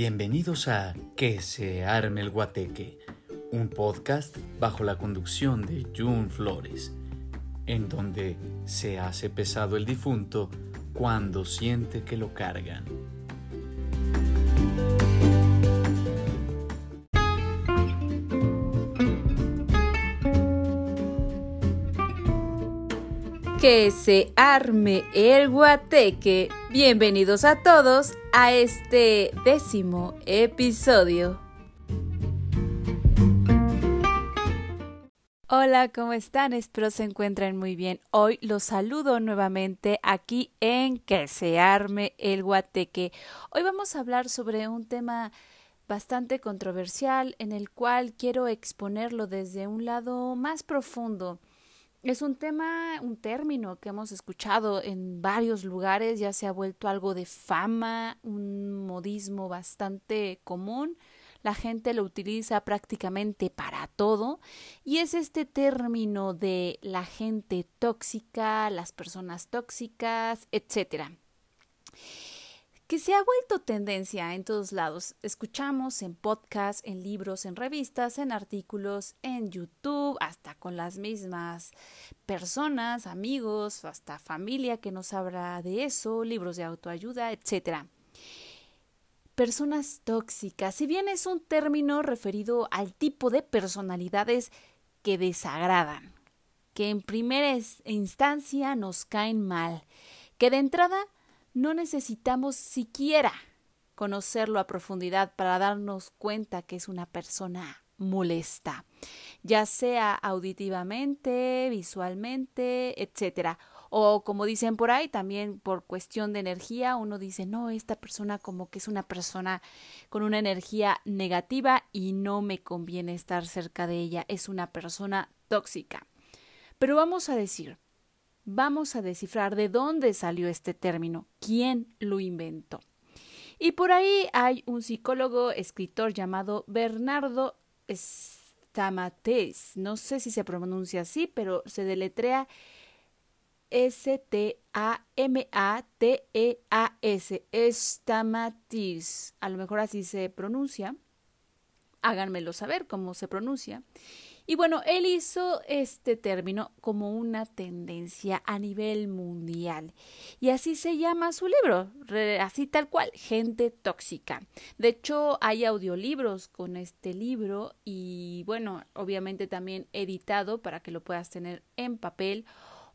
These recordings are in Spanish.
Bienvenidos a Que se arme el guateque, un podcast bajo la conducción de June Flores, en donde se hace pesado el difunto cuando siente que lo cargan. Que se arme el guateque. Bienvenidos a todos a este décimo episodio. Hola, ¿cómo están? Espero se encuentren muy bien. Hoy los saludo nuevamente aquí en Que se arme el guateque. Hoy vamos a hablar sobre un tema bastante controversial en el cual quiero exponerlo desde un lado más profundo es un tema, un término que hemos escuchado en varios lugares, ya se ha vuelto algo de fama, un modismo bastante común. La gente lo utiliza prácticamente para todo y es este término de la gente tóxica, las personas tóxicas, etcétera que se ha vuelto tendencia en todos lados. Escuchamos en podcasts, en libros, en revistas, en artículos, en YouTube, hasta con las mismas personas, amigos, hasta familia que nos habla de eso, libros de autoayuda, etc. Personas tóxicas, si bien es un término referido al tipo de personalidades que desagradan, que en primera instancia nos caen mal, que de entrada no necesitamos siquiera conocerlo a profundidad para darnos cuenta que es una persona molesta, ya sea auditivamente, visualmente, etcétera. O como dicen por ahí, también por cuestión de energía, uno dice, no, esta persona como que es una persona con una energía negativa y no me conviene estar cerca de ella, es una persona tóxica. Pero vamos a decir, vamos a descifrar de dónde salió este término, quién lo inventó. Y por ahí hay un psicólogo, escritor llamado Bernardo Stamates. No sé si se pronuncia así, pero se deletrea S-T-A-M-A-T-E-A-S. Stamatis. A lo mejor así se pronuncia. Háganmelo saber cómo se pronuncia. Y bueno, él hizo este término como una tendencia a nivel mundial. Y así se llama su libro, así tal cual, Gente Tóxica. De hecho, hay audiolibros con este libro y bueno, obviamente también editado para que lo puedas tener en papel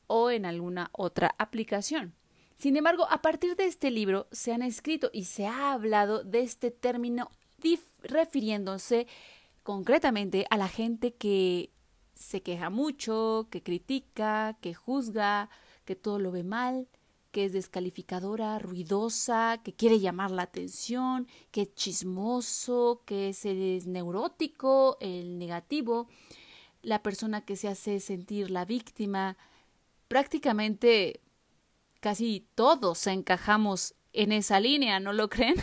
o en alguna otra aplicación. Sin embargo, a partir de este libro se han escrito y se ha hablado de este término refiriéndose concretamente a la gente que se queja mucho, que critica, que juzga, que todo lo ve mal, que es descalificadora, ruidosa, que quiere llamar la atención, que es chismoso, que es, neurótico, el negativo, la persona que se hace sentir la víctima. Prácticamente casi todos encajamos en esa línea, ¿no lo creen?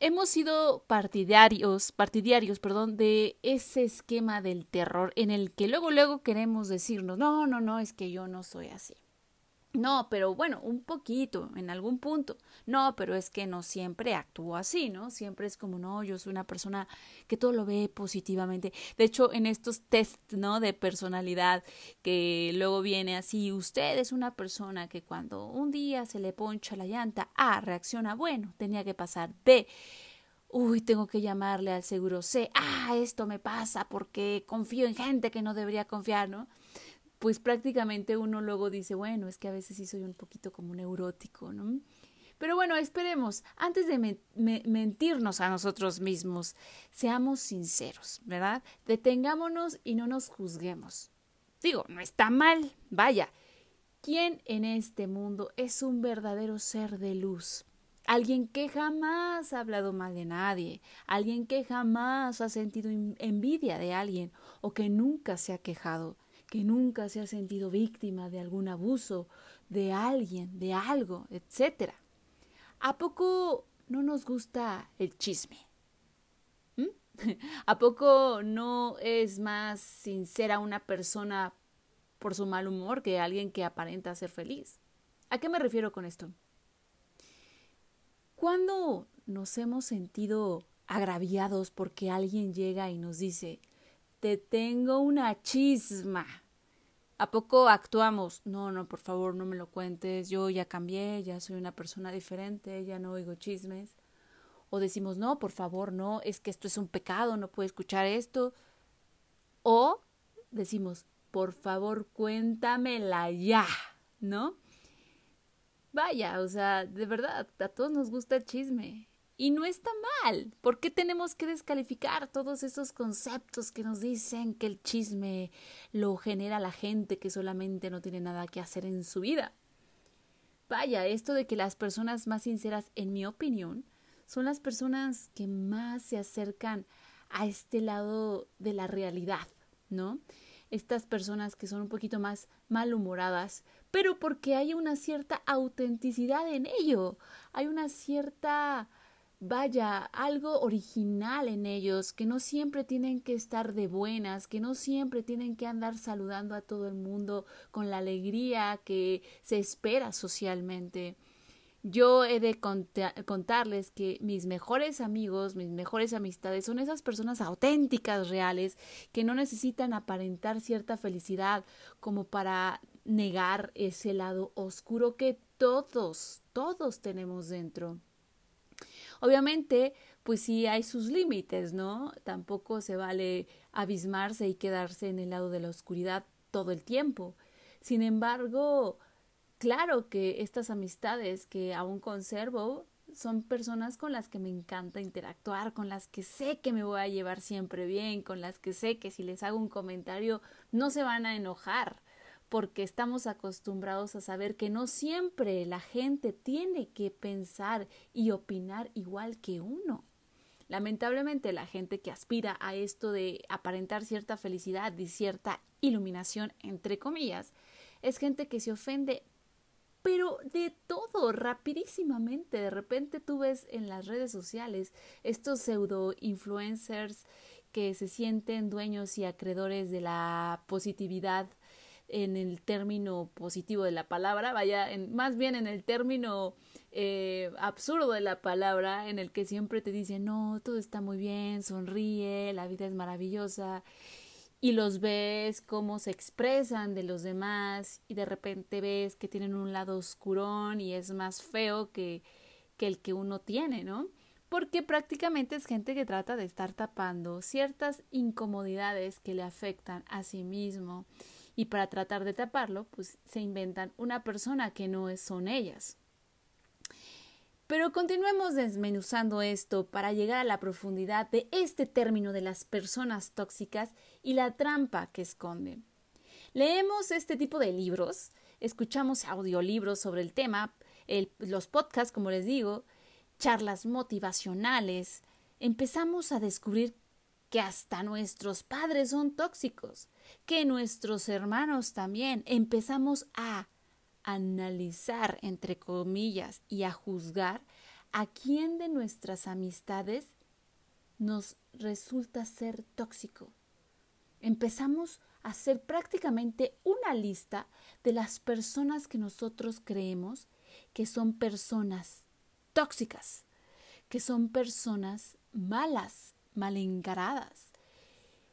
Hemos sido partidarios, partidarios, perdón, de ese esquema del terror en el que luego luego queremos decirnos, no, no, no, es que yo no soy así. No, pero bueno, un poquito, en algún punto. No, pero es que no siempre actúo así, ¿no? Siempre es como, no, yo soy una persona que todo lo ve positivamente. De hecho, en estos test, ¿no? De personalidad, que luego viene así, usted es una persona que cuando un día se le poncha la llanta, A, reacciona, bueno, tenía que pasar. B, uy, tengo que llamarle al seguro. C, ah, esto me pasa porque confío en gente que no debería confiar, ¿no? Pues prácticamente uno luego dice, bueno, es que a veces sí soy un poquito como neurótico, ¿no? Pero bueno, esperemos, antes de mentirnos a nosotros mismos, seamos sinceros, ¿verdad? Detengámonos y no nos juzguemos. Digo, no está mal, vaya. ¿Quién en este mundo es un verdadero ser de luz? Alguien que jamás ha hablado mal de nadie, alguien que jamás ha sentido envidia de alguien o que nunca se ha quejado que nunca se ha sentido víctima de algún abuso de alguien, de algo, etc. ¿A poco no nos gusta el chisme? ¿Mm? ¿A poco no es más sincera una persona por su mal humor que alguien que aparenta ser feliz? ¿A qué me refiero con esto? ¿Cuándo nos hemos sentido agraviados porque alguien llega y nos dice, te tengo una chisma. ¿A poco actuamos? No, no, por favor, no me lo cuentes. Yo ya cambié, ya soy una persona diferente, ya no oigo chismes. O decimos, no, por favor, no, es que esto es un pecado, no puedo escuchar esto. O decimos, por favor, cuéntamela ya, ¿no? Vaya, o sea, de verdad, a todos nos gusta el chisme. Y no está mal. ¿Por qué tenemos que descalificar todos esos conceptos que nos dicen que el chisme lo genera la gente que solamente no tiene nada que hacer en su vida? Vaya, esto de que las personas más sinceras, en mi opinión, son las personas que más se acercan a este lado de la realidad, ¿no? Estas personas que son un poquito más malhumoradas, pero porque hay una cierta autenticidad en ello, hay una cierta vaya, algo original en ellos, que no siempre tienen que estar de buenas, que no siempre tienen que andar saludando a todo el mundo con la alegría que se espera socialmente. Yo he de contarles que mis mejores amigos, mis mejores amistades son esas personas auténticas, reales, que no necesitan aparentar cierta felicidad como para negar ese lado oscuro que todos, todos tenemos dentro. Obviamente, pues sí hay sus límites, ¿no? Tampoco se vale abismarse y quedarse en el lado de la oscuridad todo el tiempo. Sin embargo, claro que estas amistades que aún conservo son personas con las que me encanta interactuar, con las que sé que me voy a llevar siempre bien, con las que sé que si les hago un comentario no se van a enojar porque estamos acostumbrados a saber que no siempre la gente tiene que pensar y opinar igual que uno. Lamentablemente la gente que aspira a esto de aparentar cierta felicidad y cierta iluminación, entre comillas, es gente que se ofende, pero de todo, rapidísimamente. De repente tú ves en las redes sociales estos pseudo influencers que se sienten dueños y acreedores de la positividad en el término positivo de la palabra, vaya, en, más bien en el término eh, absurdo de la palabra, en el que siempre te dicen, no, todo está muy bien, sonríe, la vida es maravillosa, y los ves cómo se expresan de los demás, y de repente ves que tienen un lado oscurón y es más feo que, que el que uno tiene, ¿no? Porque prácticamente es gente que trata de estar tapando ciertas incomodidades que le afectan a sí mismo y para tratar de taparlo, pues se inventan una persona que no son ellas. Pero continuemos desmenuzando esto para llegar a la profundidad de este término de las personas tóxicas y la trampa que esconden. Leemos este tipo de libros, escuchamos audiolibros sobre el tema, los podcasts, como les digo, charlas motivacionales, empezamos a descubrir que hasta nuestros padres son tóxicos, que nuestros hermanos también empezamos a analizar, entre comillas, y a juzgar a quién de nuestras amistades nos resulta ser tóxico. Empezamos a hacer prácticamente una lista de las personas que nosotros creemos que son personas tóxicas, que son personas malas, mal encaradas.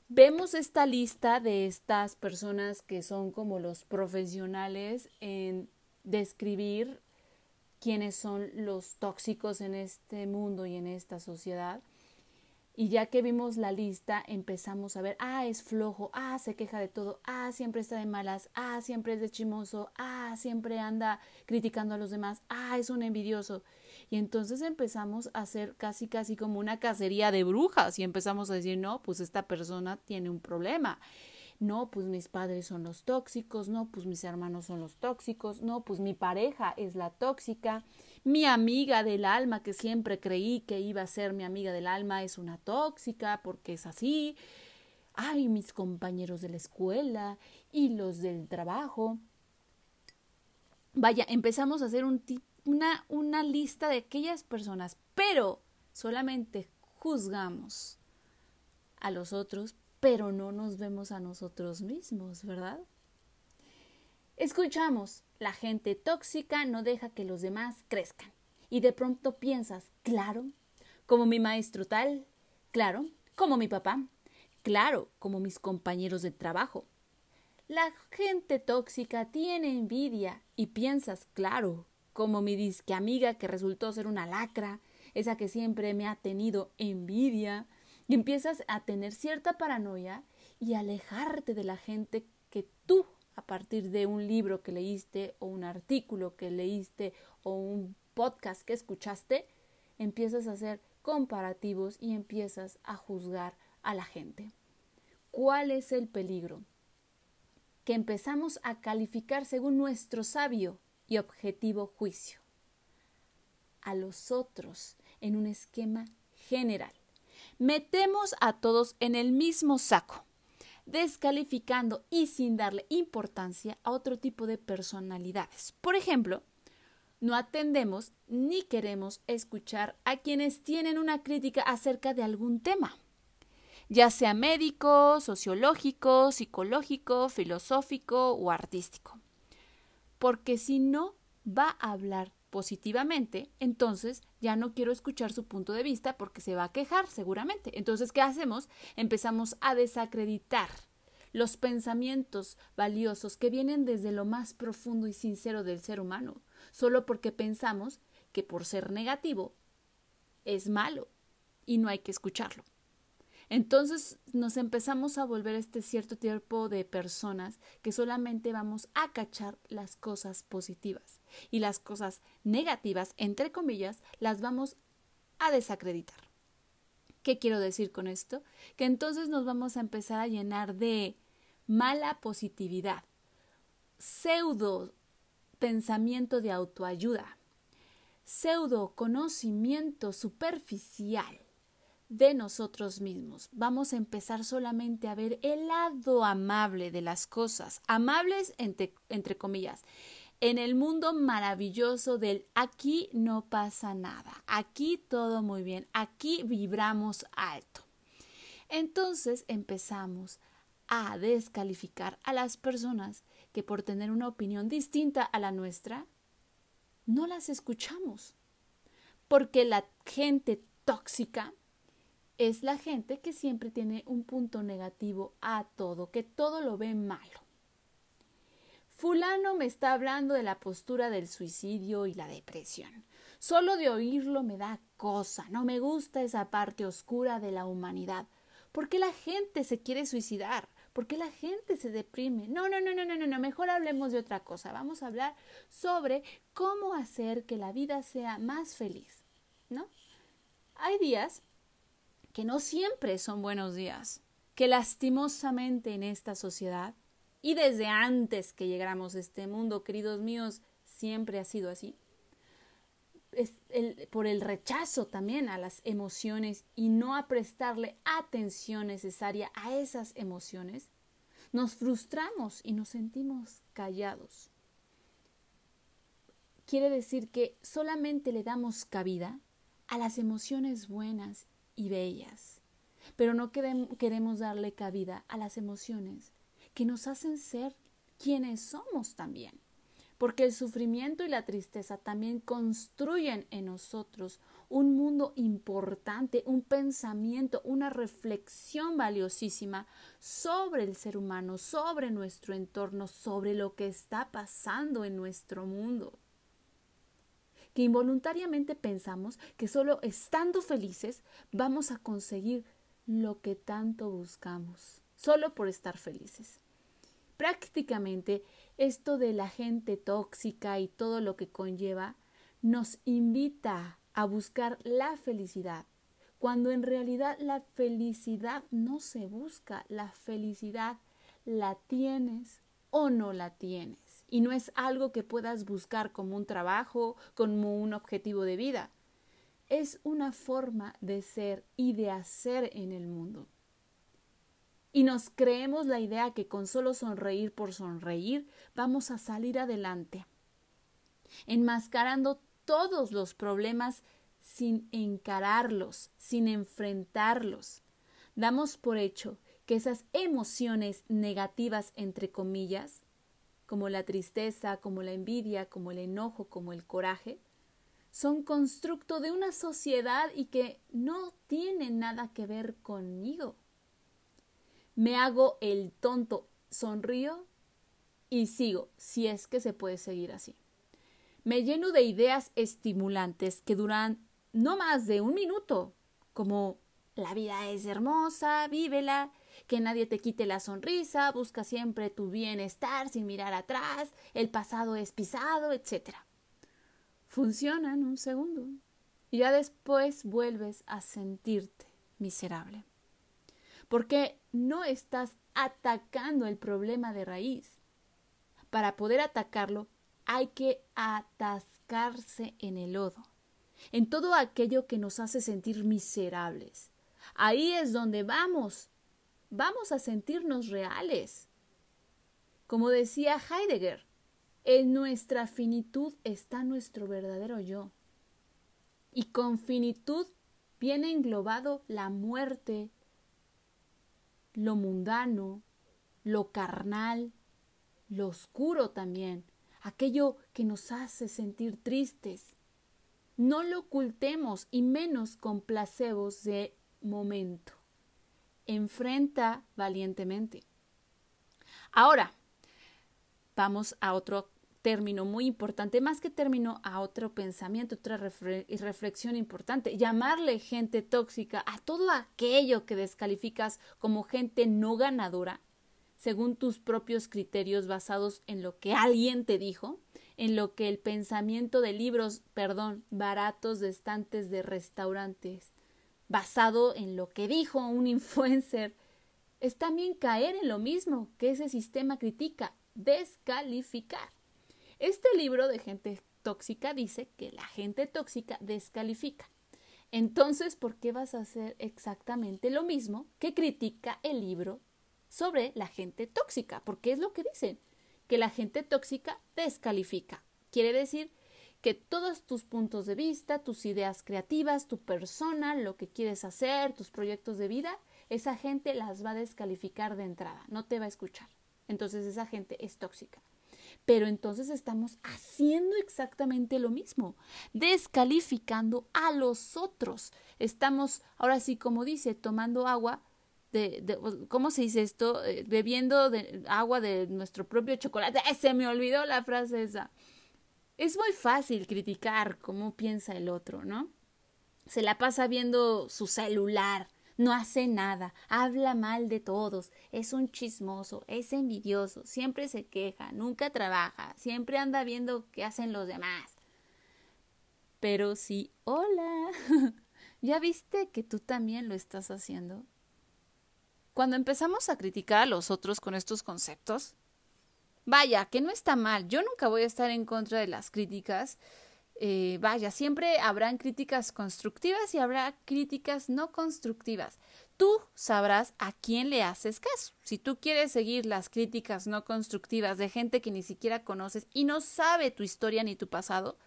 Vemos esta lista de estas personas que son como los profesionales en describir quiénes son los tóxicos en este mundo y en esta sociedad. Y ya que vimos la lista, empezamos a ver, ah, es flojo, ah, se queja de todo, ah, siempre está de malas, ah, siempre es de chimoso, ah, siempre anda criticando a los demás, ah, es un envidioso. Y entonces empezamos a hacer casi, casi como una cacería de brujas y empezamos a decir, no, pues esta persona tiene un problema. No, pues mis padres son los tóxicos, no, pues mis hermanos son los tóxicos, no, pues mi pareja es la tóxica, mi amiga del alma que siempre creí que iba a ser mi amiga del alma es una tóxica porque es así. Ay, mis compañeros de la escuela y los del trabajo. Vaya, empezamos a hacer un una, una lista de aquellas personas, pero solamente juzgamos a los otros, pero no nos vemos a nosotros mismos, ¿verdad? Escuchamos, la gente tóxica no deja que los demás crezcan. Y de pronto piensas, claro, como mi maestro tal, claro, como mi papá, claro, como mis compañeros de trabajo. La gente tóxica tiene envidia y piensas, claro, como mi disque amiga que resultó ser una lacra, esa que siempre me ha tenido envidia, y empiezas a tener cierta paranoia y alejarte de la gente que tú, a partir de un libro que leíste o un artículo que leíste o un podcast que escuchaste, empiezas a hacer comparativos y empiezas a juzgar a la gente. ¿Cuál es el peligro? Que empezamos a calificar según nuestro sabio y objetivo juicio a los otros en un esquema general. Metemos a todos en el mismo saco, descalificando y sin darle importancia a otro tipo de personalidades. Por ejemplo, no atendemos ni queremos escuchar a quienes tienen una crítica acerca de algún tema, ya sea médico, sociológico, psicológico, filosófico o artístico. Porque si no va a hablar positivamente, entonces ya no quiero escuchar su punto de vista porque se va a quejar seguramente. Entonces, ¿qué hacemos? Empezamos a desacreditar los pensamientos valiosos que vienen desde lo más profundo y sincero del ser humano solo porque pensamos que por ser negativo es malo y no hay que escucharlo. Entonces nos empezamos a volver este cierto tipo de personas que solamente vamos a cachar las cosas positivas y las cosas negativas, entre comillas, las vamos a desacreditar. ¿Qué quiero decir con esto? Que entonces nos vamos a empezar a llenar de mala positividad, pseudo pensamiento de autoayuda, pseudo conocimiento superficial de nosotros mismos. Vamos a empezar solamente a ver el lado amable de las cosas, amables entre, entre comillas, en el mundo maravilloso del aquí no pasa nada, aquí todo muy bien, aquí vibramos alto. Entonces empezamos a descalificar a las personas que por tener una opinión distinta a la nuestra, no las escuchamos. Porque la gente tóxica es la gente que siempre tiene un punto negativo a todo, que todo lo ve malo. Fulano me está hablando de la postura del suicidio y la depresión. Solo de oírlo me da cosa, no me gusta esa parte oscura de la humanidad. ¿Por qué la gente se quiere suicidar? ¿Por qué la gente se deprime? No, no, no, no, no, no, mejor hablemos de otra cosa. Vamos a hablar sobre cómo hacer que la vida sea más feliz, ¿no? Hay días que no siempre son buenos días, que lastimosamente en esta sociedad y desde antes que llegáramos a este mundo, queridos míos, siempre ha sido así. Es por el rechazo también a las emociones y no a prestarle atención necesaria a esas emociones, nos frustramos y nos sentimos callados. Quiere decir que solamente le damos cabida a las emociones buenas y bellas, pero no queremos darle cabida a las emociones que nos hacen ser quienes somos también porque el sufrimiento y la tristeza también construyen en nosotros un mundo importante, un pensamiento, una reflexión valiosísima sobre el ser humano, sobre nuestro entorno, sobre lo que está pasando en nuestro mundo. Que involuntariamente pensamos que solo estando felices vamos a conseguir lo que tanto buscamos, solo por estar felices. Prácticamente esto de la gente tóxica y todo lo que conlleva nos invita a buscar la felicidad, cuando en realidad la felicidad no se busca, la felicidad la tienes o no la tienes. Y no es algo que puedas buscar como un trabajo, como un objetivo de vida. Es una forma de ser y de hacer en el mundo y nos creemos la idea que con solo sonreír por sonreír vamos a salir adelante, enmascarando todos los problemas sin encararlos, sin enfrentarlos. Damos por hecho que esas emociones negativas, entre comillas, como la tristeza, como la envidia, como el enojo, como el coraje, son constructo de una sociedad y que no tienen nada que ver conmigo. Me hago el tonto, sonrío y sigo, si es que se puede seguir así. Me lleno de ideas estimulantes que duran no más de un minuto, como la vida es hermosa, vívela, que nadie te quite la sonrisa, busca siempre tu bienestar sin mirar atrás, el pasado es pisado, etc. Funcionan un segundo y ya después vuelves a sentirte miserable. Porque no estás atacando el problema de raíz. Para poder atacarlo hay que atascarse en el lodo en todo aquello que nos hace sentir miserables. Ahí es donde vamos. Vamos a sentirnos reales. Como decía Heidegger, en nuestra finitud está nuestro verdadero yo. Y con finitud viene englobado la muerte, lo mundano, lo carnal, lo oscuro también, aquello que nos hace sentir tristes, no lo ocultemos y menos con placebos de momento. Enfrenta valientemente. Ahora, vamos a otro término muy importante, más que término, a otro pensamiento, otra reflexión importante. Llamarle gente tóxica a todo aquello que descalificas como gente no ganadora, según tus propios criterios basados en lo que alguien te dijo, en lo que el pensamiento de libros, perdón, baratos de estantes de restaurantes, basado en lo que dijo un influencer, es también caer en lo mismo que ese sistema critica, descalificar. Este libro de gente tóxica dice que la gente tóxica descalifica. Entonces, ¿por qué vas a hacer exactamente lo mismo que critica el libro sobre la gente tóxica? Porque es lo que dicen que la gente tóxica descalifica. Quiere decir que todos tus puntos de vista, tus ideas creativas, tu persona, lo que quieres hacer, tus proyectos de vida, esa gente las va a descalificar de entrada, no te va a escuchar. Entonces esa gente es tóxica. Pero entonces estamos haciendo exactamente lo mismo, descalificando a los otros. Estamos, ahora sí, como dice, tomando agua de, ¿cómo se dice esto? Eh, bebiendo de, agua de nuestro propio chocolate. se me olvidó la frase esa! Es muy fácil criticar cómo piensa el otro, ¿no? Se la pasa viendo su celular, no hace nada, habla mal de todos, es un chismoso, es envidioso, siempre se queja, nunca trabaja, siempre anda viendo qué hacen los demás. Pero sí, hola, ¿ya viste que tú también lo estás haciendo? Cuando empezamos a criticar a los otros con estos conceptos, vaya, que no está mal, yo nunca voy a estar en contra de las críticas, eh, vaya, siempre habrán críticas constructivas y habrá críticas no constructivas. Tú sabrás a quién le haces caso. Si tú quieres seguir las críticas no constructivas de gente que ni siquiera conoces y no sabe tu historia ni tu pasado,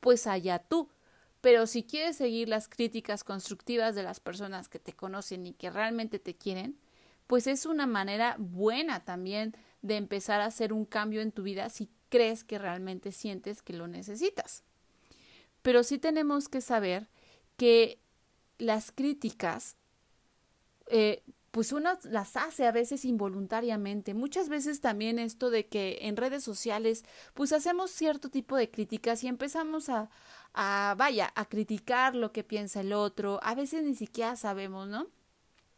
pues allá tú. Pero si quieres seguir las críticas constructivas de las personas que te conocen y que realmente te quieren, pues es una manera buena también de empezar a hacer un cambio en tu vida si crees que realmente sientes que lo necesitas. Pero sí tenemos que saber que las críticas, eh, pues uno las hace a veces involuntariamente. Muchas veces también esto de que en redes sociales, pues hacemos cierto tipo de críticas y empezamos a, a, vaya, a criticar lo que piensa el otro. A veces ni siquiera sabemos, ¿no?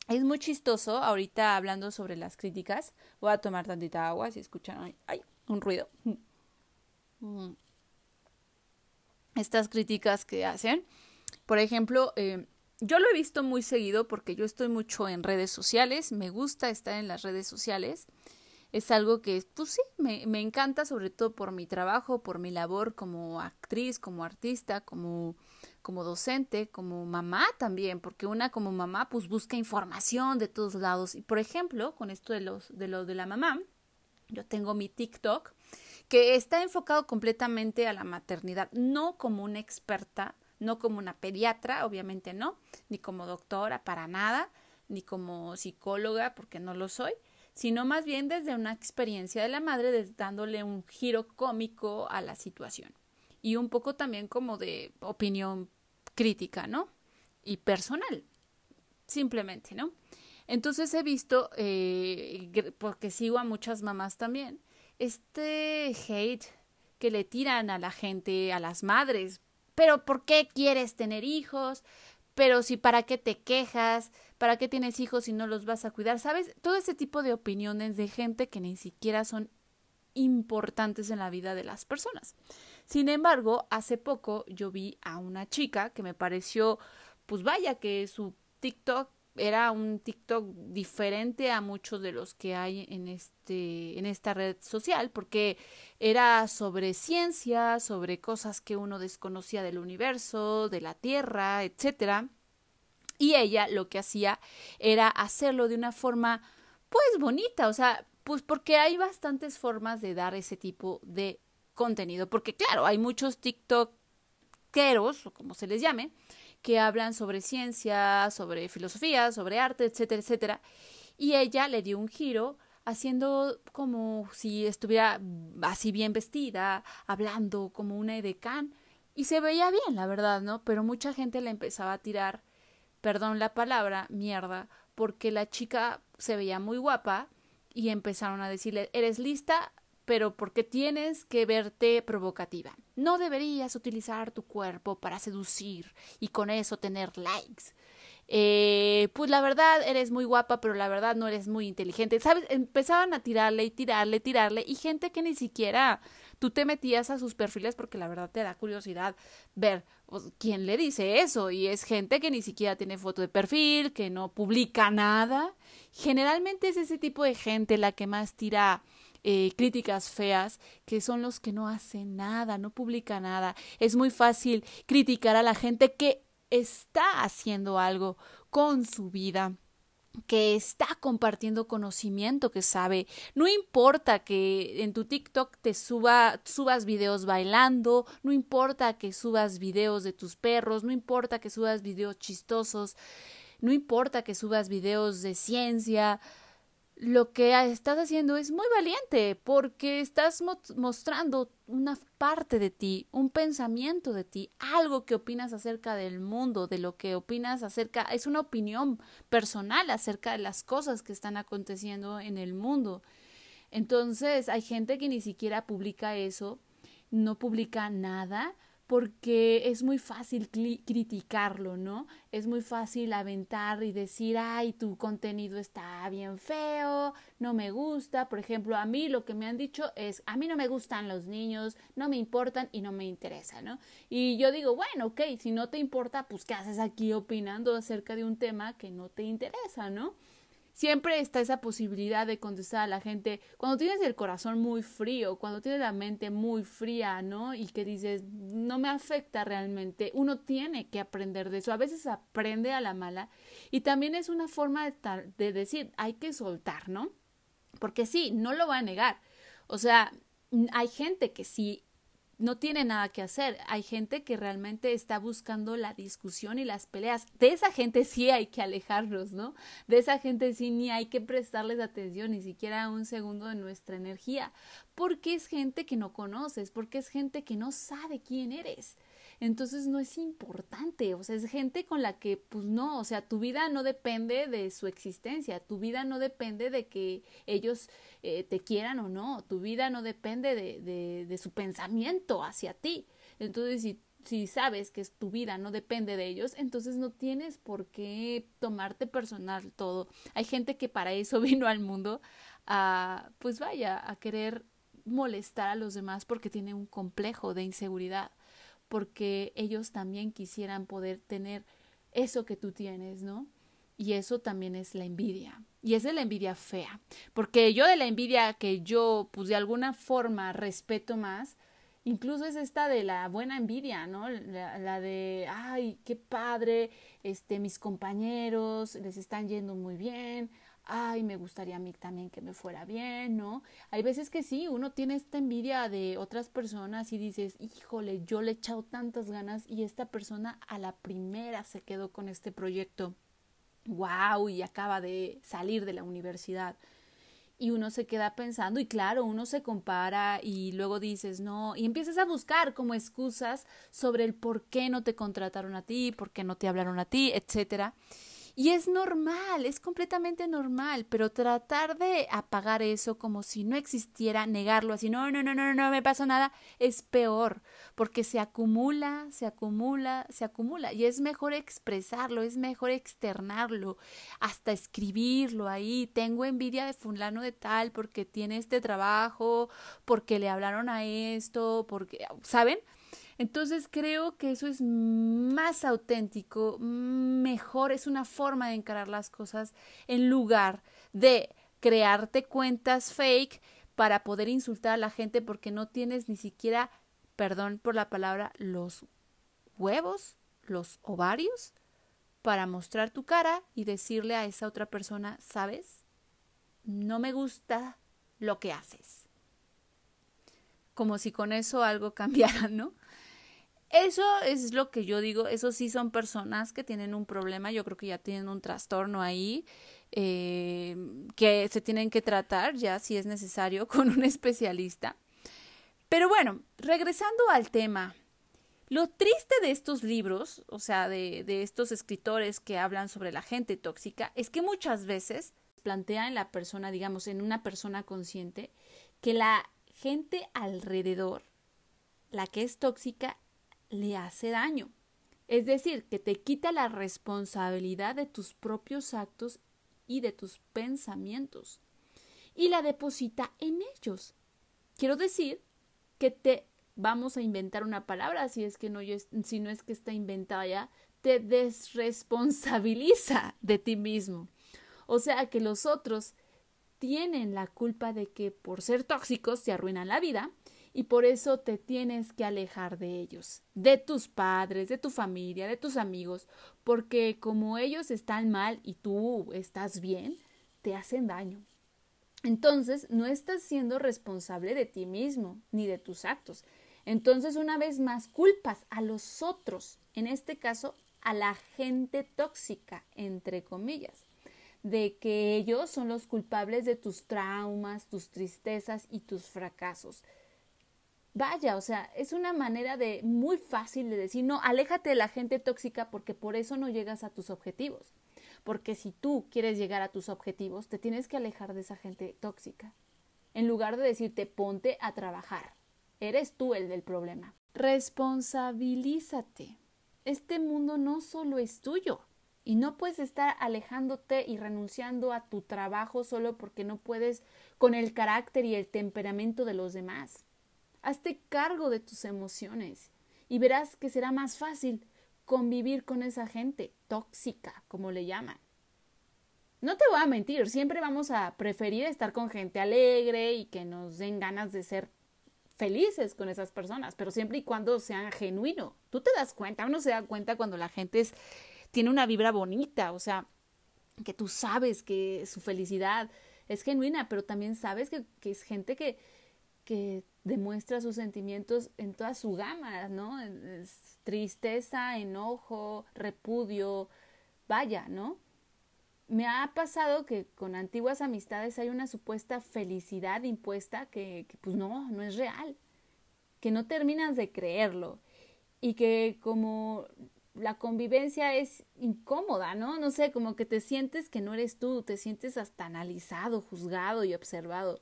Es muy chistoso, ahorita hablando sobre las críticas, voy a tomar tantita agua, si escuchan, ay, un ruido. Mm. Estas críticas que hacen, por ejemplo, eh, yo lo he visto muy seguido porque yo estoy mucho en redes sociales, me gusta estar en las redes sociales, es algo que, pues sí, me encanta sobre todo por mi trabajo, por mi labor como actriz, como artista, como como docente, como mamá también, porque una como mamá pues busca información de todos lados. Y por ejemplo, con esto de los de lo de la mamá, yo tengo mi TikTok que está enfocado completamente a la maternidad, no como una experta, no como una pediatra, obviamente no, ni como doctora para nada, ni como psicóloga, porque no lo soy, sino más bien desde una experiencia de la madre, dándole un giro cómico a la situación. y un poco también como de opinión crítica, ¿no? Y personal, simplemente, ¿no? Entonces he visto, eh, porque sigo a muchas mamás también, este hate que le tiran a la gente, a las madres. Pero ¿por qué quieres tener hijos? Pero si para qué te quejas, para qué tienes hijos si no los vas a cuidar, ¿sabes? Todo ese tipo de opiniones de gente que ni siquiera son importantes en la vida de las personas. Sin embargo, hace poco yo vi a una chica que me pareció, pues vaya que su TikTok era un TikTok diferente a muchos de los que hay en este en esta red social porque era sobre ciencia, sobre cosas que uno desconocía del universo, de la Tierra, etcétera. Y ella lo que hacía era hacerlo de una forma pues bonita, o sea, pues porque hay bastantes formas de dar ese tipo de contenido, porque claro, hay muchos TikTokeros o como se les llame, que hablan sobre ciencia, sobre filosofía, sobre arte, etcétera, etcétera. Y ella le dio un giro haciendo como si estuviera así bien vestida, hablando como una edecán. Y se veía bien, la verdad, ¿no? Pero mucha gente le empezaba a tirar, perdón la palabra, mierda, porque la chica se veía muy guapa y empezaron a decirle, ¿eres lista? Pero porque tienes que verte provocativa. No deberías utilizar tu cuerpo para seducir y con eso tener likes. Eh, pues la verdad eres muy guapa, pero la verdad no eres muy inteligente. ¿Sabes? Empezaban a tirarle y tirarle, tirarle y gente que ni siquiera tú te metías a sus perfiles porque la verdad te da curiosidad ver pues, quién le dice eso y es gente que ni siquiera tiene foto de perfil, que no publica nada. Generalmente es ese tipo de gente la que más tira eh, críticas feas, que son los que no hacen nada, no publican nada. Es muy fácil criticar a la gente que está haciendo algo con su vida que está compartiendo conocimiento que sabe. No importa que en tu TikTok te suba, subas videos bailando, no importa que subas videos de tus perros, no importa que subas videos chistosos, no importa que subas videos de ciencia, lo que estás haciendo es muy valiente porque estás mostrando una parte de ti, un pensamiento de ti, algo que opinas acerca del mundo, de lo que opinas acerca, es una opinión personal acerca de las cosas que están aconteciendo en el mundo. Entonces, hay gente que ni siquiera publica eso, no publica nada, porque es muy fácil criticarlo, ¿no? Es muy fácil aventar y decir, ay, tu contenido está bien feo, no me gusta. Por ejemplo, a mí lo que me han dicho es, a mí no me gustan los niños, no me importan y no me interesa, ¿no? Y yo digo, bueno, ok, si no te importa, pues ¿qué haces aquí opinando acerca de un tema que no te interesa, ¿no? Siempre está esa posibilidad de contestar a la gente cuando tienes el corazón muy frío, cuando tienes la mente muy fría, ¿no? Y que dices, no me afecta realmente. Uno tiene que aprender de eso. A veces aprende a la mala y también es una forma de, de decir, hay que soltar, ¿no? Porque sí, no lo va a negar. O sea, hay gente que sí no tiene nada que hacer. Hay gente que realmente está buscando la discusión y las peleas. De esa gente sí hay que alejarnos, ¿no? De esa gente sí ni hay que prestarles atención, ni siquiera un segundo de nuestra energía, porque es gente que no conoces, porque es gente que no sabe quién eres entonces no es importante, o sea, es gente con la que, pues no, o sea, tu vida no depende de su existencia, tu vida no depende de que ellos eh, te quieran o no, tu vida no depende de, de, de su pensamiento hacia ti. Entonces, si si sabes que tu vida no depende de ellos, entonces no tienes por qué tomarte personal todo. Hay gente que para eso vino al mundo a, pues vaya, a querer molestar a los demás porque tiene un complejo de inseguridad porque ellos también quisieran poder tener eso que tú tienes, ¿no? Y eso también es la envidia. Y es la envidia fea. Porque yo de la envidia que yo, pues de alguna forma respeto más, incluso es esta de la buena envidia, ¿no? La, la, de, ay, qué padre, este, mis compañeros les están yendo muy bien, ay, me gustaría a mí también que me fuera bien, ¿no? Hay veces que sí, uno tiene esta envidia de otras personas y dices, híjole, yo le he echado tantas ganas y esta persona a la primera se quedó con este proyecto. ¡Wow! Y acaba de salir de la universidad. y uno se queda pensando y claro, uno se compara y luego dices, no, y empiezas a buscar como excusas sobre el por qué no te contrataron a ti, por qué no te hablaron a ti, etcétera. Y es normal, es completamente normal, pero tratar de apagar eso como si no existiera, negarlo así, no, no, no, no, no me pasó nada, es peor, porque se acumula, se acumula, se acumula. Y es mejor expresarlo, es mejor externarlo, hasta escribirlo ahí. Tengo envidia de fulano de tal porque tiene este trabajo, porque le hablaron a esto, porque, ¿saben? Entonces creo que eso es más auténtico, mejor, es una forma de encarar las cosas en lugar de crearte cuentas fake para poder insultar a la gente porque no tienes ni siquiera, perdón por la palabra, los huevos, los ovarios para mostrar tu cara y decirle a esa otra persona, ¿sabes? No me gusta lo que haces. Como si con eso algo cambiara, ¿no? Eso es lo que yo digo, eso sí son personas que tienen un problema, yo creo que ya tienen un trastorno ahí, eh, que se tienen que tratar ya si es necesario con un especialista. Pero bueno, regresando al tema, lo triste de estos libros, o sea, de, de estos escritores que hablan sobre la gente tóxica, es que muchas veces plantea en la persona, digamos, en una persona consciente, que la gente alrededor, la que es tóxica, le hace daño. Es decir, que te quita la responsabilidad de tus propios actos y de tus pensamientos y la deposita en ellos. Quiero decir que te vamos a inventar una palabra, si es que no, si no es que está inventada ya, te desresponsabiliza de ti mismo. O sea que los otros tienen la culpa de que por ser tóxicos se arruinan la vida y por eso te tienes que alejar de ellos, de tus padres, de tu familia, de tus amigos, porque como ellos están mal y tú estás bien, te hacen daño. Entonces, no estás siendo responsable de ti mismo ni de tus actos. Entonces, una vez más, culpas a los otros, en este caso, a la gente tóxica, entre comillas, de que ellos son los culpables de tus traumas, tus tristezas y tus fracasos. Vaya, o sea, es una manera de muy fácil de decir, no, aléjate de la gente tóxica porque por eso no llegas a tus objetivos. Porque si tú quieres llegar a tus objetivos, te tienes que alejar de esa gente tóxica. En lugar de decirte, ponte a trabajar. Eres tú el del problema. Responsabilízate. Este mundo no solo es tuyo. Y no puedes estar alejándote y renunciando a tu trabajo solo porque no puedes con el carácter y el temperamento de los demás. Hazte cargo de tus emociones y verás que será más fácil convivir con esa gente tóxica, como le llaman. No te voy a mentir, siempre vamos a preferir estar con gente alegre y que nos den ganas de ser felices con esas personas, pero siempre y cuando sean genuino. Tú te das cuenta, uno se da cuenta cuando la gente es, tiene una vibra bonita, o sea, que tú sabes que su felicidad es genuina, pero también sabes que, es gente que demuestra sus sentimientos en toda su gama, ¿no? tristeza, enojo, repudio, vaya, ¿no? Me ha pasado que con antiguas amistades hay una supuesta felicidad impuesta que, que pues no, no es real, que no terminas de creerlo y que como la convivencia es incómoda, ¿no? No sé, como que te sientes que no eres tú, te sientes hasta analizado, juzgado y observado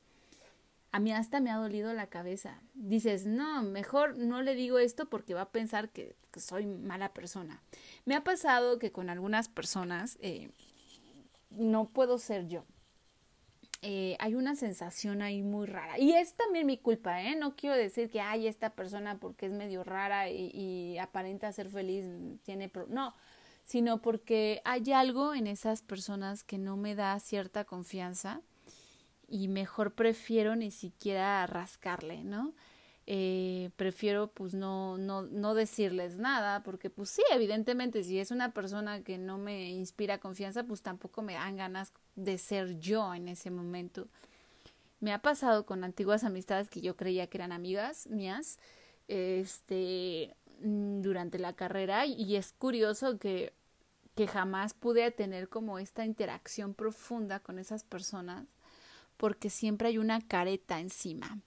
a mí hasta me ha dolido la cabeza. Dices, no, mejor no le digo esto porque va a pensar que, soy mala persona. Me ha pasado que con algunas personas eh, no puedo ser yo. Eh, hay una sensación ahí muy rara. Y es también mi culpa, ¿eh? No quiero decir que, hay esta persona porque es medio rara y, y aparenta ser feliz, tiene... no, sino porque hay algo en esas personas que no me da cierta confianza y mejor prefiero ni siquiera rascarle, ¿no? Eh, prefiero pues no, no, no decirles nada, porque pues sí, evidentemente si es una persona que no me inspira confianza, pues tampoco me dan ganas de ser yo en ese momento. Me ha pasado con antiguas amistades que yo creía que eran amigas mías, este, mm, durante la carrera, y es curioso que, que jamás pude tener como esta interacción profunda con esas personas porque siempre hay una careta encima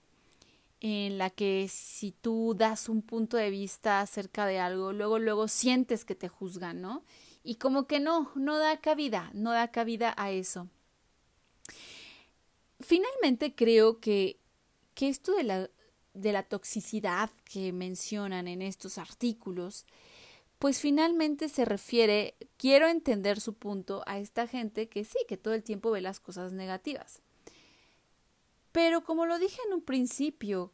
en la que si tú das un punto de vista acerca de algo, luego, luego sientes que te juzgan, ¿no? Y como que no, no da cabida, no da cabida a eso. Finalmente creo que, que esto de la, de la toxicidad que mencionan en estos artículos, pues finalmente se refiere, quiero entender su punto, a esta gente que sí, que todo el tiempo ve las cosas negativas. Pero como lo dije en un principio,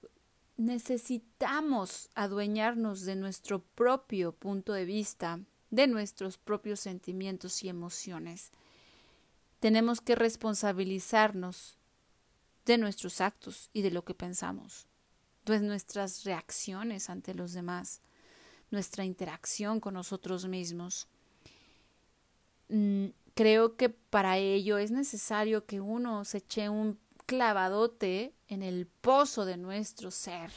necesitamos adueñarnos de nuestro propio punto de vista, de nuestros propios sentimientos y emociones. Tenemos que responsabilizarnos de nuestros actos y de lo que pensamos, de nuestras reacciones ante los demás, nuestra interacción con nosotros mismos. Mm, creo que para ello es necesario que uno se eche un clavadote en el pozo de nuestro ser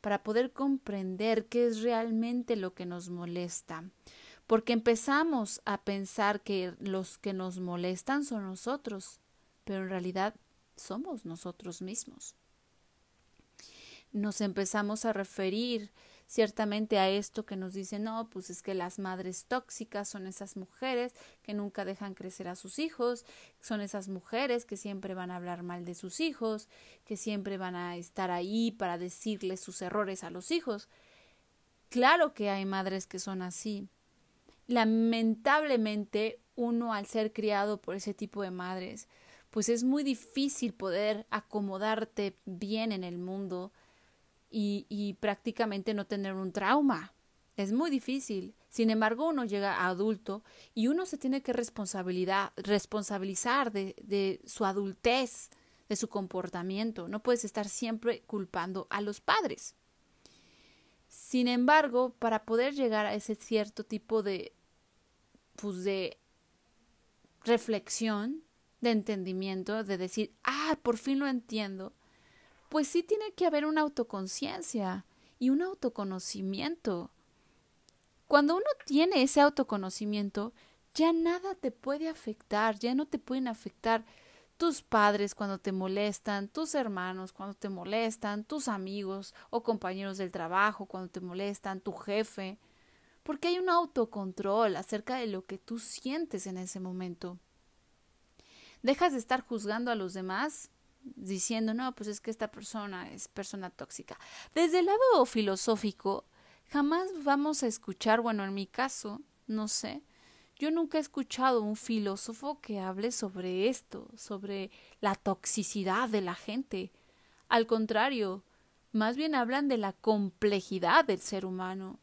para poder comprender qué es realmente lo que nos molesta. Porque empezamos a pensar que los que nos molestan son nosotros, pero en realidad somos nosotros mismos. Nos empezamos a referir ciertamente a esto que nos dicen, no, pues es que las madres tóxicas son esas mujeres que nunca dejan crecer a sus hijos, son esas mujeres que siempre van a hablar mal de sus hijos, que siempre van a estar ahí para decirles sus errores a los hijos. Claro que hay madres que son así. Lamentablemente, uno al ser criado por ese tipo de madres, pues es muy difícil poder acomodarte bien en el mundo, y, prácticamente no tener un trauma. Es muy difícil. Sin embargo, uno llega a adulto y uno se tiene que responsabilidad, responsabilizar de, de su adultez, de su comportamiento. No puedes estar siempre culpando a los padres. Sin embargo, para poder llegar a ese cierto tipo de, pues de reflexión, de entendimiento, de decir, ah, por fin lo entiendo, pues sí tiene que haber una autoconciencia y un autoconocimiento. Cuando uno tiene ese autoconocimiento, ya nada te puede afectar, ya no te pueden afectar tus padres cuando te molestan, tus hermanos cuando te molestan, tus amigos o compañeros del trabajo cuando te molestan, tu jefe, porque hay un autocontrol acerca de lo que tú sientes en ese momento. Dejas de estar juzgando a los demás diciendo, no, pues es que esta persona es persona tóxica. Desde el lado filosófico, jamás vamos a escuchar, bueno, en mi caso, no sé, yo nunca he escuchado un filósofo que hable sobre esto, sobre la toxicidad de la gente. Al contrario, más bien hablan de la complejidad del ser humano,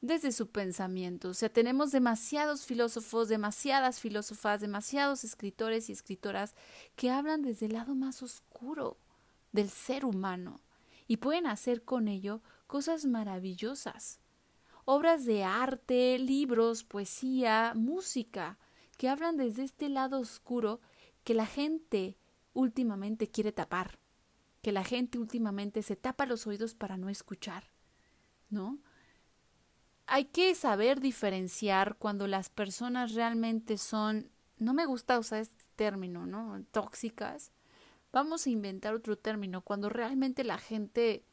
desde su pensamiento. O sea, tenemos demasiados filósofos, demasiadas filósofas, demasiados escritores y escritoras que hablan desde el lado más oscuro del ser humano y pueden hacer con ello cosas maravillosas. Obras de arte, libros, poesía, música, que hablan desde este lado oscuro que la gente últimamente quiere tapar, que la gente últimamente se tapa los oídos para no escuchar, ¿no? Hay que saber diferenciar cuando las personas realmente son, no me gusta usar este término, ¿no? Tóxicas. Vamos a inventar otro término, cuando realmente la gente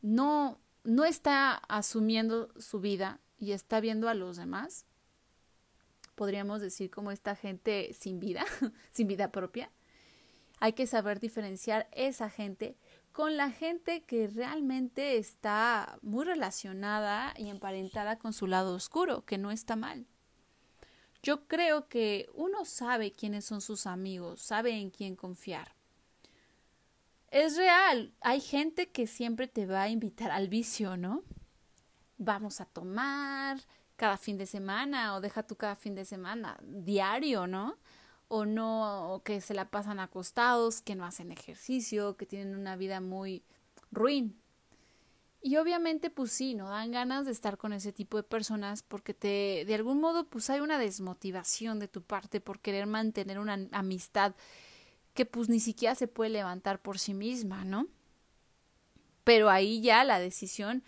no, no está asumiendo su vida y está viendo a los demás. Podríamos decir como esta gente sin vida, sin vida propia. Hay que saber diferenciar esa gente con la gente que realmente está muy relacionada y emparentada con su lado oscuro, que no está mal. Yo creo que uno sabe quiénes son sus amigos, sabe en quién confiar. Es real, hay gente que siempre te va a invitar al vicio, ¿no? Vamos a tomar cada fin de semana o deja tú cada fin de semana, diario, ¿no? O no, o que se la pasan acostados, que no hacen ejercicio, que tienen una vida muy ruin. Y obviamente, pues sí, no dan ganas de estar con ese tipo de personas porque te, de algún modo, pues hay una desmotivación de tu parte por querer mantener una amistad que pues ni siquiera se puede levantar por sí misma, ¿no? Pero ahí ya la decisión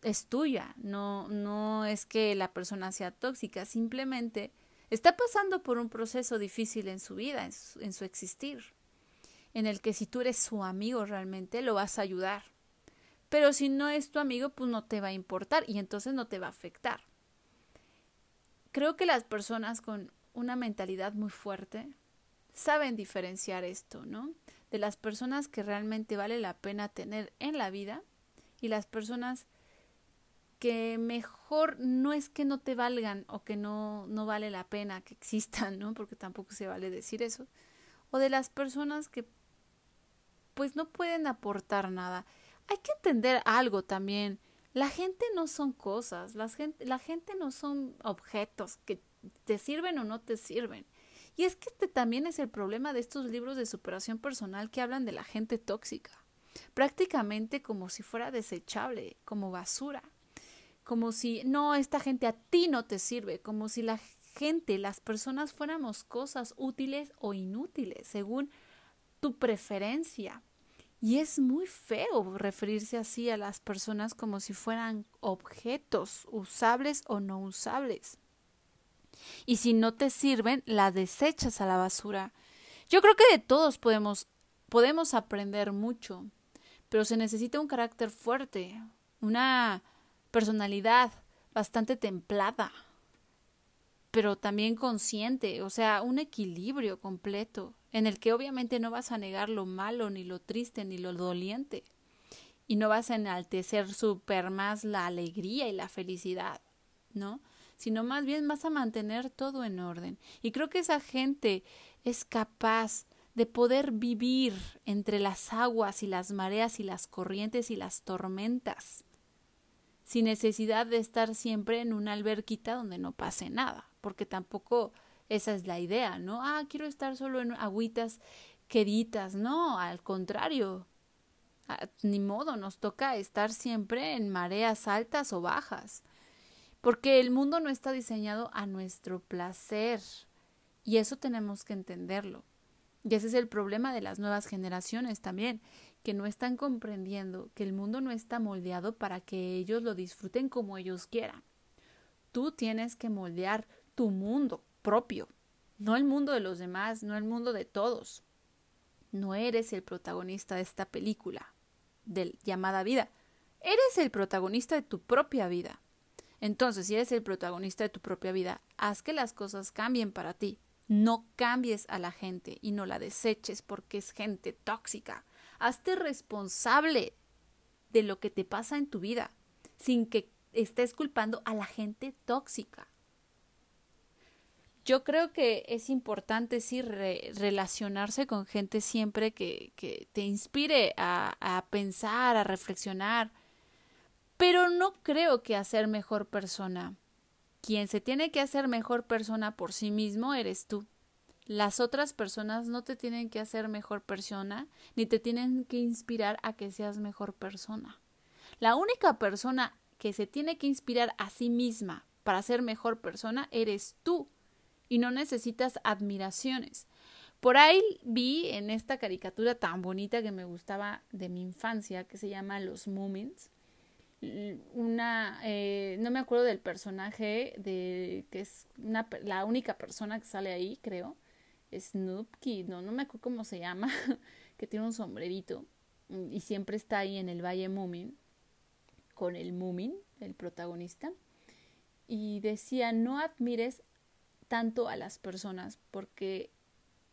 es tuya, no, no es que la persona sea tóxica, simplemente está pasando por un proceso difícil en su vida, en su, existir. en el que si tú eres su amigo realmente lo vas a ayudar. Pero si no es tu amigo, pues no te va a importar y entonces no te va a afectar. Creo que las personas con una mentalidad muy fuerte saben diferenciar esto, ¿no? De las personas que realmente vale la pena tener en la vida y las personas que mejor no es que no te valgan o que no, no vale la pena que existan, ¿no? Porque tampoco se vale decir eso. O de las personas que pues no pueden aportar nada. Hay que entender algo también. La gente no son cosas, la gente, la gente no son objetos que te sirven o no te sirven. Y es que este también es el problema de estos libros de superación personal que hablan de la gente tóxica, prácticamente como si fuera desechable, como basura, como si no, esta gente a ti no te sirve, como si la gente, las personas fuéramos cosas útiles o inútiles, según tu preferencia. Y es muy feo referirse así a las personas como si fueran objetos usables o no usables. Y si no te sirven, la desechas a la basura. Yo creo que de todos podemos podemos aprender mucho, pero se necesita un carácter fuerte, una personalidad bastante templada, pero también consciente, o sea, un equilibrio completo en el que obviamente no vas a negar lo malo, ni lo triste, ni lo doliente. Y no vas a enaltecer súper más la alegría y la felicidad, ¿no? Sino más bien vas a mantener todo en orden. Y creo que esa gente es capaz de poder vivir entre las aguas y las mareas y las corrientes y las tormentas, sin necesidad de estar siempre en una alberquita donde no pase nada, porque tampoco esa es la idea, ¿no? Ah, quiero estar solo en agüitas queditas. No, al contrario. Ah, ni modo, nos toca estar siempre en mareas altas o bajas. Porque el mundo no está diseñado a nuestro placer. Y eso tenemos que entenderlo. Y ese es el problema de las nuevas generaciones también, que no están comprendiendo que el mundo no está moldeado para que ellos lo disfruten como ellos quieran. Tú tienes que moldear tu mundo, propio, no el mundo de los demás, no el mundo de todos. No eres el protagonista de esta película, de llamada vida. Eres el protagonista de tu propia vida. Entonces, si eres el protagonista de tu propia vida, haz que las cosas cambien para ti. No cambies a la gente y no la deseches porque es gente tóxica. Hazte responsable de lo que te pasa en tu vida sin que estés culpando a la gente tóxica yo creo que es importante sí relacionarse con gente siempre que, te inspire a, a, pensar, a reflexionar, pero no creo que hacer mejor persona. Quien se tiene que hacer mejor persona por sí mismo eres tú. Las otras personas no te tienen que hacer mejor persona, ni te tienen que inspirar a que seas mejor persona. La única persona que se tiene que inspirar a sí misma para ser mejor persona eres tú y no necesitas admiraciones. Por ahí vi en esta caricatura tan bonita que me gustaba de mi infancia, que se llama Los Moomins, una, eh, no me acuerdo del personaje, de que es una, la única persona que sale ahí, creo, Snoopy, no, no me acuerdo cómo se llama, que tiene un sombrerito y siempre está ahí en el Valle Moomin con el Moomin, el protagonista, y decía, no admires tanto a las personas porque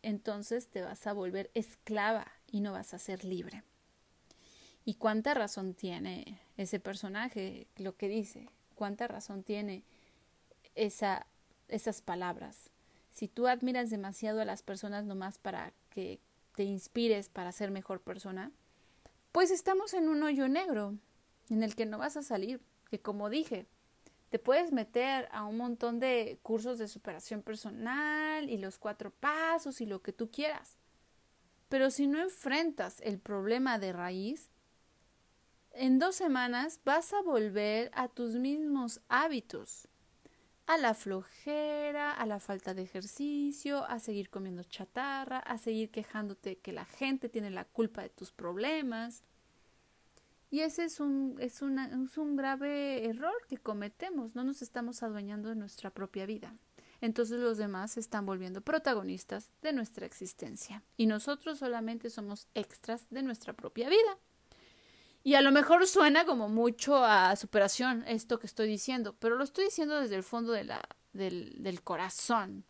entonces te vas a volver esclava y no vas a ser libre. ¿Y cuánta razón tiene ese personaje lo que dice? ¿Cuánta razón tiene esa, esas palabras? Si tú admiras demasiado a las personas nomás para que te inspires para ser mejor persona, pues estamos en un hoyo negro en el que no vas a salir, que como dije, te puedes meter a un montón de cursos de superación personal y los cuatro pasos y lo que tú quieras. Pero si no enfrentas el problema de raíz, en dos semanas vas a volver a tus mismos hábitos, a la flojera, a la falta de ejercicio, a seguir comiendo chatarra, a seguir quejándote que la gente tiene la culpa de tus problemas. Y ese es un, es, es un grave error que cometemos, no nos estamos adueñando de nuestra propia vida. entonces los demás se están volviendo protagonistas de nuestra existencia y nosotros solamente somos extras de nuestra propia vida. Y a lo mejor suena como mucho a superación esto que estoy diciendo, pero lo estoy diciendo desde el fondo del, del corazón.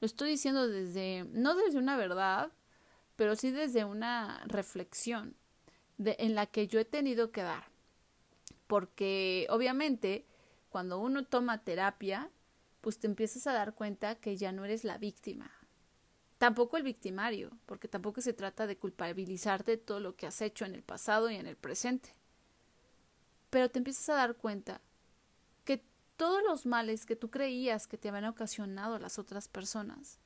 Lo estoy diciendo desde, no desde una verdad, pero sí desde una reflexión de, en la que yo he tenido que dar. Porque obviamente cuando uno toma terapia, pues te empiezas a dar cuenta que ya no eres la víctima. Tampoco el victimario, porque tampoco se trata de culpabilizarte de todo lo que has hecho en el pasado y en el presente. Pero te empiezas a dar cuenta que todos los males que tú creías que te habían ocasionado las otras personas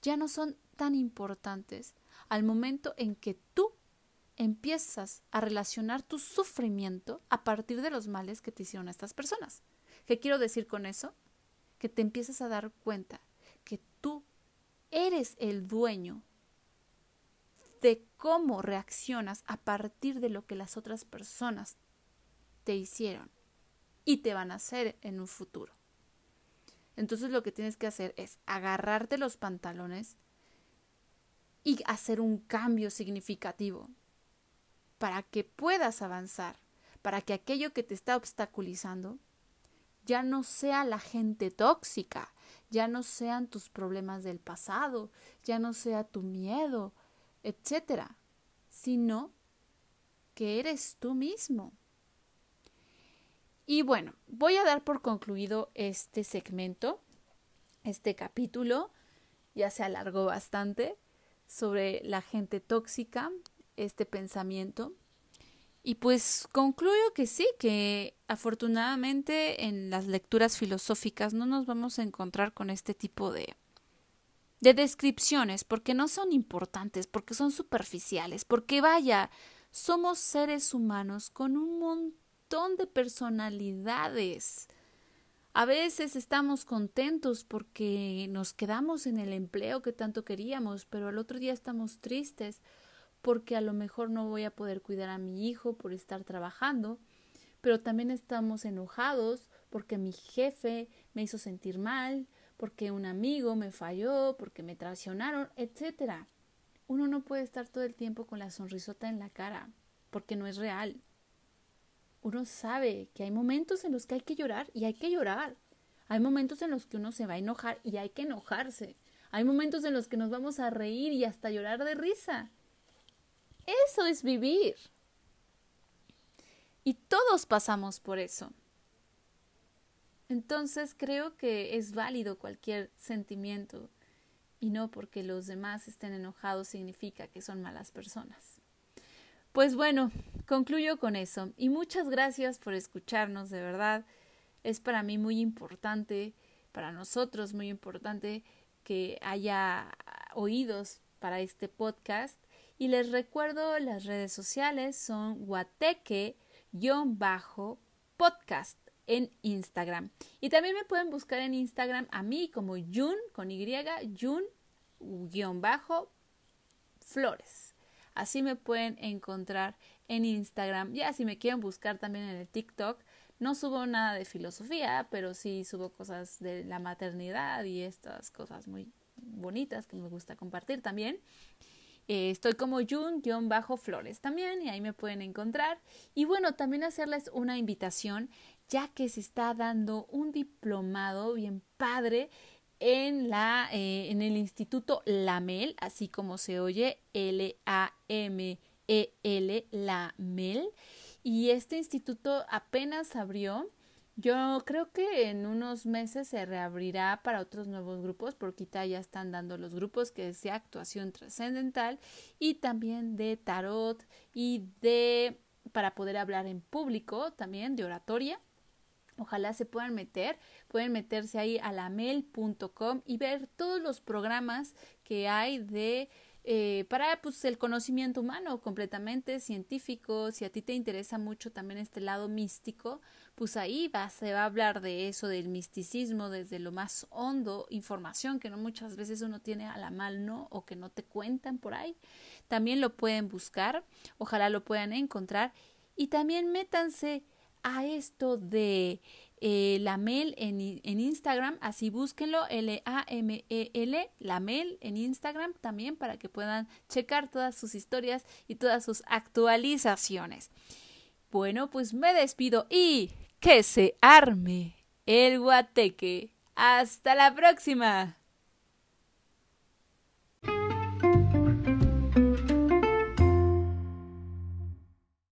ya no son tan importantes al momento en que tú empiezas a relacionar tu sufrimiento a partir de los males que te hicieron estas personas. ¿Qué quiero decir con eso? Que te empiezas a dar cuenta que tú eres el dueño de cómo reaccionas a partir de lo que las otras personas te hicieron y te van a hacer en un futuro. Entonces lo que tienes que hacer es agarrarte los pantalones y hacer un cambio significativo para que puedas avanzar, para que aquello que te está obstaculizando ya no sea la gente tóxica, ya no sean tus problemas del pasado, ya no sea tu miedo, etcétera, sino que eres tú mismo. Y bueno, voy a dar por concluido este segmento, este capítulo, ya se alargó bastante, sobre la gente tóxica, este pensamiento. Y pues concluyo que sí, que afortunadamente en las lecturas filosóficas no nos vamos a encontrar con este tipo de, de descripciones, porque no son importantes, porque son superficiales, porque vaya, somos seres humanos con un montón de personalidades. A veces estamos contentos porque nos quedamos en el empleo que tanto queríamos, pero al otro día estamos tristes porque a lo mejor no voy a poder cuidar a mi hijo por estar trabajando, pero también estamos enojados porque mi jefe me hizo sentir mal, porque un amigo me falló, porque me traicionaron, etcétera. Uno no puede estar todo el tiempo con la sonrisota en la cara, porque no es real. Uno sabe que hay momentos en los que hay que llorar y hay que llorar. Hay momentos en los que uno se va a enojar y hay que enojarse. Hay momentos en los que nos vamos a reír y hasta llorar de risa. Eso es vivir. Y todos pasamos por eso. Entonces creo que es válido cualquier sentimiento y no porque los demás estén enojados significa que son malas personas. Pues bueno, concluyo con eso y muchas gracias por escucharnos, de verdad. Es para mí muy importante, para nosotros muy importante que haya oídos para este podcast y les recuerdo, las redes sociales son guateque-podcast en Instagram. Y también me pueden buscar en Instagram a mí como Jun con Y, Jun-flores. Así me pueden encontrar en Instagram. Ya si me quieren buscar también en el TikTok, no subo nada de filosofía, pero sí subo cosas de la maternidad y estas cosas muy bonitas que me gusta compartir también. Eh, estoy como Jun-Flores también y ahí me pueden encontrar. Y bueno, también hacerles una invitación ya que se está dando un diplomado bien padre en, la, eh, en el Instituto LAMEL, así como se oye L-A-M-E-L, LAMEL. Y este instituto apenas abrió yo creo que en unos meses se reabrirá para otros nuevos grupos, porque ya están dando los grupos que es de actuación trascendental y también de tarot y de para poder hablar en público también de oratoria. Ojalá se puedan meter, pueden meterse ahí a lamel.com y ver todos los programas que hay de eh, para pues, el conocimiento humano completamente científico. Si a ti te interesa mucho también este lado místico, pues ahí va, se va a hablar de eso, del misticismo desde lo más hondo, información que no muchas veces uno tiene a la mano o que no te cuentan por ahí. También lo pueden buscar, ojalá lo puedan encontrar y también métanse a esto de eh, Lamel en, Instagram, así búsquenlo, L-A-M-E-L, Lamel en Instagram también para que puedan checar todas sus historias y todas sus actualizaciones. Bueno, pues me despido y que se arme el guateque. Hasta la próxima.